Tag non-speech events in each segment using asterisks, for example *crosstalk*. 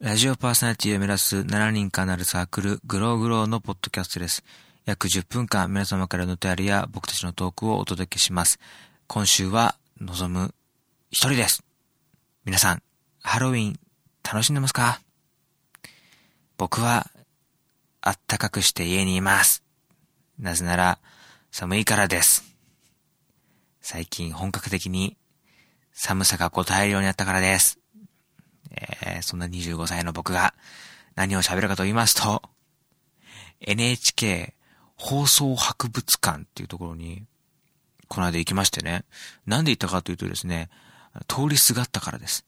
ラジオパーソナリティを目指す7人間なるサークル、グローグローのポッドキャストです。約10分間皆様からのお便りや僕たちのトークをお届けします。今週は、望む一人です。皆さん、ハロウィン楽しんでますか？僕は、あったかくして家にいます。なぜなら、寒いからです。最近本格的に寒さが答えるようになったからです。えー、そんな25歳の僕が何を喋るかと言いますと、NHK 放送博物館っていうところに、この間行きましてね。なんで行ったかというとですね、通りすがったからです。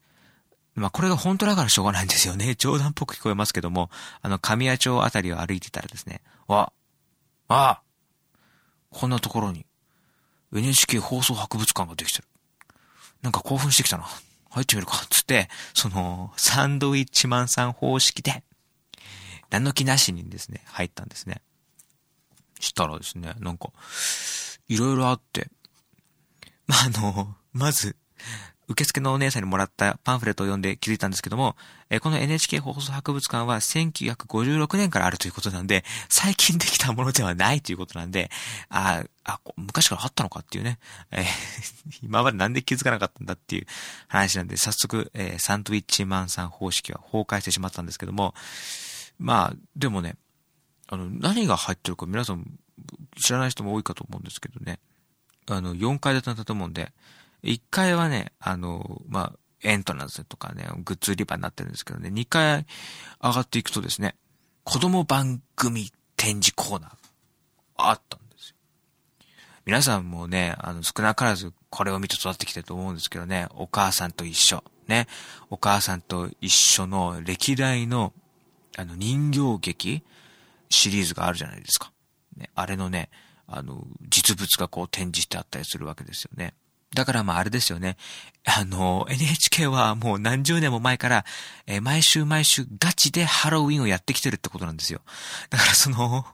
まあ、これが本当だからしょうがないんですよね。*laughs* 冗談っぽく聞こえますけども、あの、神谷町あたりを歩いてたらですね、わ、あ、こんなところに NHK 放送博物館ができてる。なんか興奮してきたな。入ってみるか。つって、その、サンドウィッチマンさん方式で、何の気なしにですね、入ったんですね。したらですね、なんか、いろいろあって、まあ、あの、まず、受付のお姉さんにもらったパンフレットを読んで気づいたんですけども、えこの NHK 放送博物館は1956年からあるということなんで、最近できたものではないということなんで、ああ、昔からあったのかっていうね、えー、*laughs* 今までなんで気づかなかったんだっていう話なんで、早速、えー、サンドウィッチマンさん方式は崩壊してしまったんですけども、まあ、でもね、あの、何が入ってるか皆さん知らない人も多いかと思うんですけどね、あの、4階建ての建物で、1階はね、あの、まあ、エントランスとかね、グッズ売り場になってるんですけどね、2階上がっていくとですね、子供番組展示コーナーあったんですよ。皆さんもね、あの、少なからずこれを見て育ってきてると思うんですけどね、お母さんと一緒。ね、お母さんと一緒の歴代の、あの、人形劇シリーズがあるじゃないですか。ね、あれのね、あの、実物がこう展示してあったりするわけですよね。だからまああれですよね。あの、NHK はもう何十年も前から、えー、毎週毎週ガチでハロウィンをやってきてるってことなんですよ。だからその、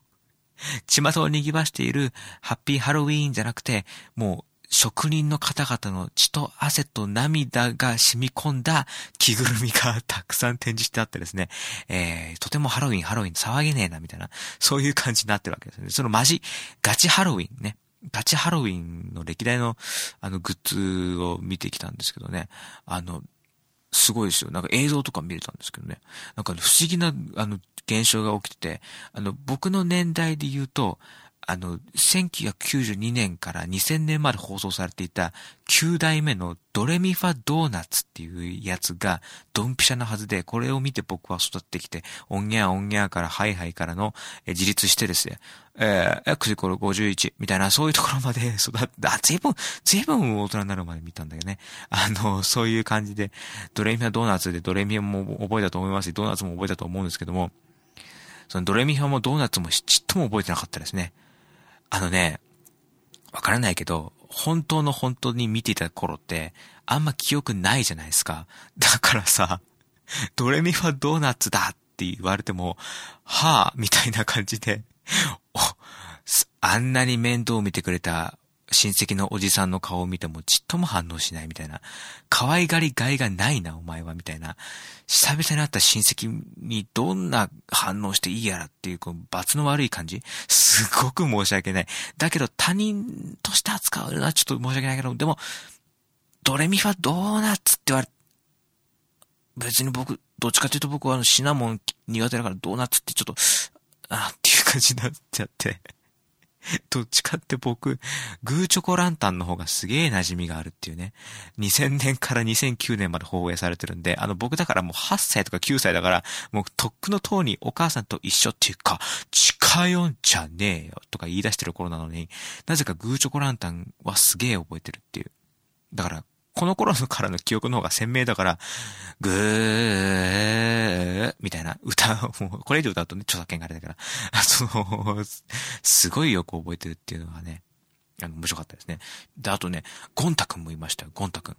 *laughs* 巷を賑わしているハッピーハロウィーンじゃなくて、もう職人の方々の血と汗と涙が染み込んだ着ぐるみがたくさん展示してあってですね、えー、とてもハロウィン、ハロウィン騒げねえな、みたいな、そういう感じになってるわけですね。そのマジ、ガチハロウィンね。ガチハロウィンの歴代の、あの、グッズを見てきたんですけどね、あの、すごいですよ。なんか映像とか見れたんですけどね。なんか不思議な、あの、現象が起きてて、あの、僕の年代で言うと、あの、1992年から2000年まで放送されていた9代目のドレミファドーナツっていうやつがドンピシャなはずで、これを見て僕は育ってきて、オンギャーオンギャーからハイハイからの、え自立してですね、えー、X イコール51みたいな、そういうところまで *laughs* 育って、あ、随分、随分大人になるまで見たんだよね。あの、そういう感じで、ドレミファドーナツでドレミファも覚えたと思いますし、ドーナツも覚えたと思うんですけども、そのドレミファもドーナツもちっとも覚えてなかったですね。あのね、わからないけど、本当の本当に見ていた頃って、あんま記憶ないじゃないですか。だからさ、ドレミファドーナツだって言われても、はぁ、みたいな感じで、あんなに面倒を見てくれた親戚のおじさんの顔を見てもちっとも反応しないみたいな。可愛がりがいがないな、お前は、みたいな。久々に会った親戚にどんな反応していいやらっていう、こう、罰の悪い感じすごく申し訳ない。だけど他人として扱うのはちょっと申し訳ないけど、でも、ドレミファドーナツって言われ、別に僕、どっちかというと僕はあのシナモン苦手だからドーナツってちょっと、あっていう感じになっちゃって。*laughs* どっちかって僕、グーチョコランタンの方がすげえ馴染みがあるっていうね。2000年から2009年まで放映されてるんで、あの僕だからもう8歳とか9歳だから、もうとっくの塔にお母さんと一緒っていうか、近寄んじゃねえよとか言い出してる頃なのに、なぜかグーチョコランタンはすげえ覚えてるっていう。だから、この頃からの記憶の方が鮮明だから、ぐー、みたいな歌う、これ以上歌うとね、著作権があれだから、*laughs* その、すごいよく覚えてるっていうのがね、あの、面白かったですね。で、あとね、ゴンタ君もいましたよ、ゴンタ君。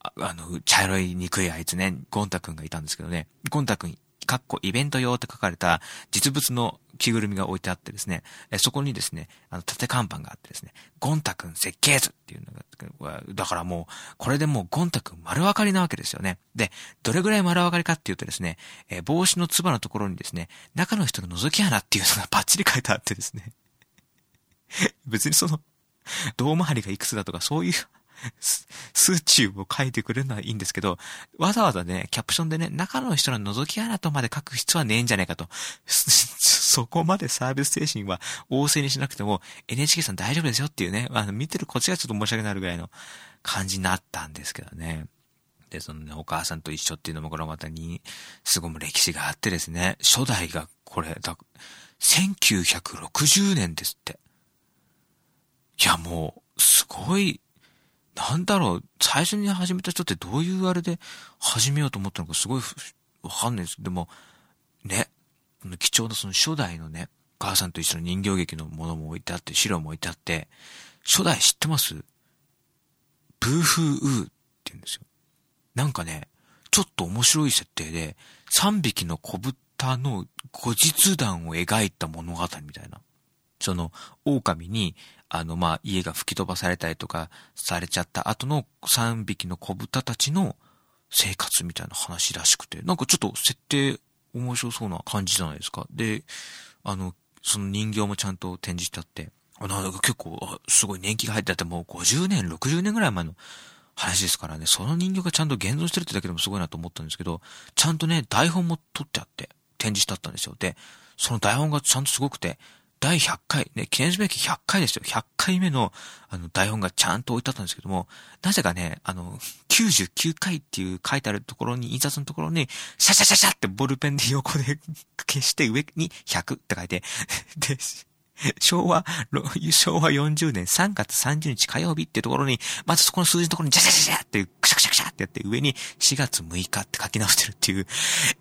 ああの、茶色い憎いあいつね、ゴンタ君がいたんですけどね、ゴンタ君かっこイベント用って書かれた実物の着ぐるみが置いてあってですね、えそこにですね、あの、縦看板があってですね、ゴンタくん設計図っていうのが、だからもう、これでもうゴンタくん丸分かりなわけですよね。で、どれぐらい丸分かりかっていうとですね、え帽子のつばのところにですね、中の人の覗き穴っていうのがバッチリ書いてあってですね、*laughs* 別にその、胴回りがいくつだとかそういう数値を書いてくれるのはいいんですけど、わざわざね、キャプションでね、中の人の覗き穴とまで書く必要はねえんじゃねえかと。*laughs* そこまでサービス精神は旺盛にしなくても、NHK さん大丈夫ですよっていうね、あの、見てるこっちがちょっと申し訳ないぐらいの感じになったんですけどね。で、そのね、お母さんと一緒っていうのもこれまたに、すごい歴史があってですね、初代がこれ、だ、1960年ですって。いや、もう、すごいなんだろう、最初に始めた人ってどういうあれで始めようと思ったのかすごいわかんないです。でも、ね、貴重なその初代のね、母さんと一緒の人形劇のものも置いてあって、資料も置いてあって、初代知ってます？ブーフーウーって言うんですよ。なんかね、ちょっと面白い設定で、3匹の小豚の後日談を描いた物語みたいな。その、狼に、あの、まあ、家が吹き飛ばされたりとかされちゃった後の3匹の子豚たちの生活みたいな話らしくて、なんかちょっと設定面白そうな感じじゃないですか。で、あの、その人形もちゃんと展示してあって、あなんか結構、すごい年季が入ってあって、もう50年、60年ぐらい前の話ですからね、その人形がちゃんと現存してるってだけでもすごいなと思ったんですけど、ちゃんとね、台本も取ってあって、展示してあったんですよ。で、その台本がちゃんとすごくて、第100回、ね、記念すべき100回ですよ。100回目の、あの、台本がちゃんと置いてあったんですけども、なぜかね、あの、99回っていう書いてあるところに、印刷のところに、シャシャシャシャってボールペンで横で消して上に100って書いて、*laughs* で、昭和、昭和40年3月30日火曜日っていうところに、まずそこの数字のところにジャジャジャジャってクシャクシャクシャってやって上に4月6日って書き直してるっていう、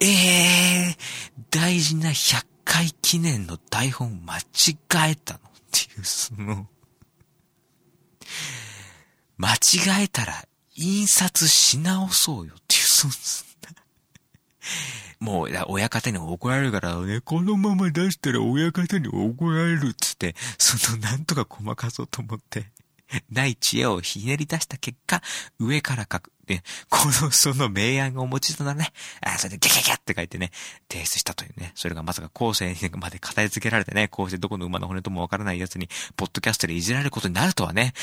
ええー、大事な100回記念の台本間違えたのっていう、その、間違えたら印刷し直そうよっていう、その、もう、親方に怒られるからね、このまま出したら親方に怒られるっつって、そのなんとかごまかそうと思って、ない知恵をひねり出した結果、上から書く。この、その明暗がお持ちとなね、あそれでギャギャギャって書いてね、提出したというね、それがまさか後世にまで語り付けられてね、こうしてどこの馬の骨ともわからない奴に、ポッドキャストでいじられることになるとはね、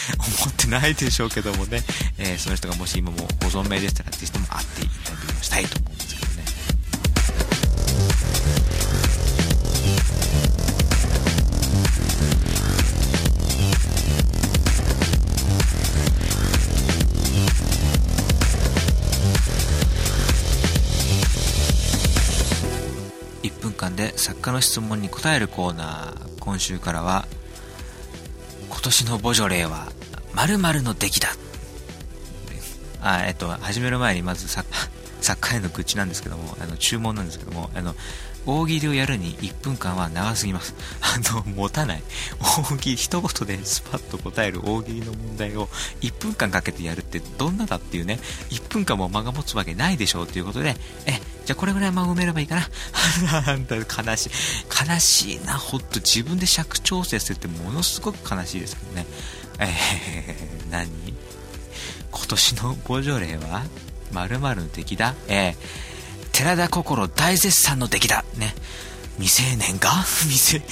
思ってないでしょうけどもね、えー、その人がもし今もご存命でしたら、ぜひとも会ってインタビューをしたいと思うんですけどね。で作家の質問に答えるコーナー。今週からは今年のボジョレーは〇〇の出来だ。あえっと始める前にまず作 *laughs* 作家への愚痴なんですけどもあの注文なんですけどもあの大喜利をやるに1分間は長すぎます。*laughs* あの、持たない。大喜利、一言でスパッと答える大喜利の問題を1分間かけてやるってどんなだっていうね、1分間も間が持つわけないでしょうっていうことで、え、じゃあこれぐらい間を埋めればいいかな？*laughs* なんだ、悲しい。悲しいな、ほっと自分で尺調整するってものすごく悲しいですけどね。えー、何？今年のボジョレーは〇〇の敵だ？えー寺田心大絶賛の出来だ。未成年が？*laughs* 未成、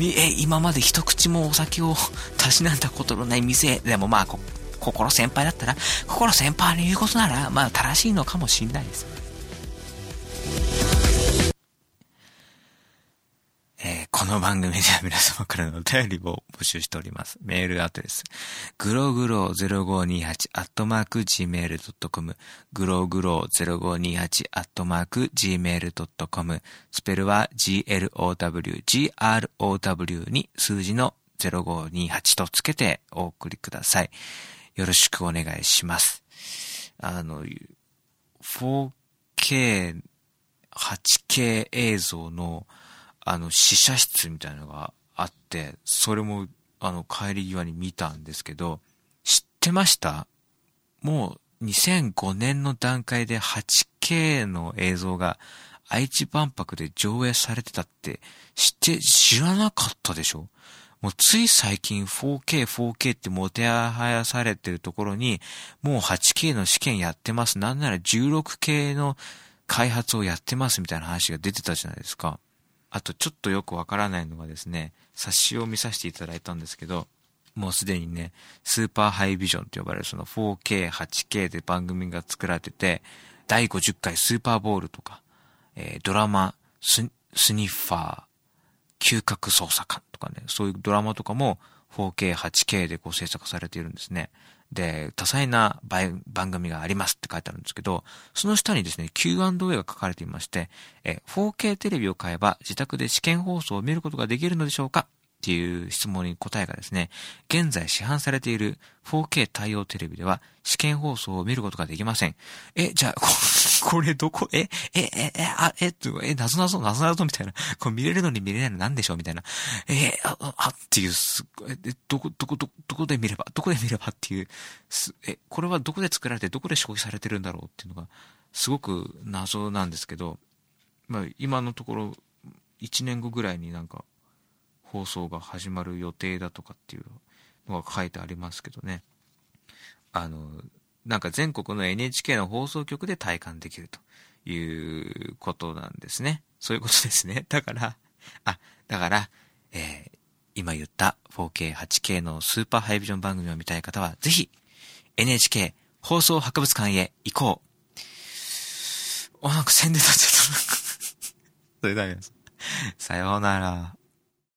え、今まで一口もお酒をたしなんだことのない未成、でもまあ、心先輩だったら、心先輩の言うことなら、まあ正しいのかもしれないです。この番組では皆様からのお便りを募集しております。メールアドレス、グログロ0528アットマーク gmail.com、グログロ0528アットマーク gmail.com、スペルは glow,grow に数字の0528とつけてお送りください。よろしくお願いします。あの、4K、8K 映像のあの、試写室みたいなのがあって、それも、あの、帰り際に見たんですけど、知ってました？もう2005年の段階で 8K の映像が愛知万博で上映されてたって知って知らなかったでしょ？もうつい最近 4K、4K ってもてはやされてるところに、もう 8K の試験やってます。なんなら 16K の開発をやってますみたいな話が出てたじゃないですか。あとちょっとよくわからないのがですね、冊子を見させていただいたんですけど、もうすでにね、スーパーハイビジョンと呼ばれるその 4K、8K で番組が作られてて、第50回スーパーボールとか、えー、ドラマス、スニッファー、嗅覚捜査官とかね、そういうドラマとかも 4K、8K でこう制作されているんですね。で、多彩な番組がありますって書いてあるんですけど、その下にですね、Q&A が書かれていまして、え 4K テレビを買えば自宅で試験放送を見ることができるのでしょうか？っていう質問に答えがですね、現在市販されている 4K 対応テレビでは試験放送を見ることができません。え、じゃあ、こ *laughs* れどこ、え、え、え、え、あ、え、え、なぞなぞ、なぞなぞみたいな。これ見れるのに見れないのなんでしょうみたいな。え、あ、あ、っていう、すえ、どこ、どこ、ど、どこで見れば、どこで見ればっていう、すえ、これはどこで作られて、どこで消費されてるんだろうっていうのが、すごく謎なんですけど、まあ、今のところ、1年後ぐらいになんか、放送が始まる予定だとかっていうのが書いてありますけどね。あの、なんか全国の NHK の放送局で体感できるということなんですね。そういうことですね。*laughs* だから、あ、だから、えー、今言った 4K、8K のスーパーハイビジョン番組を見たい方は、ぜひ、NHK 放送博物館へ行こう。あ、なんか宣伝立っちゃった。*laughs* それだけです。さようなら。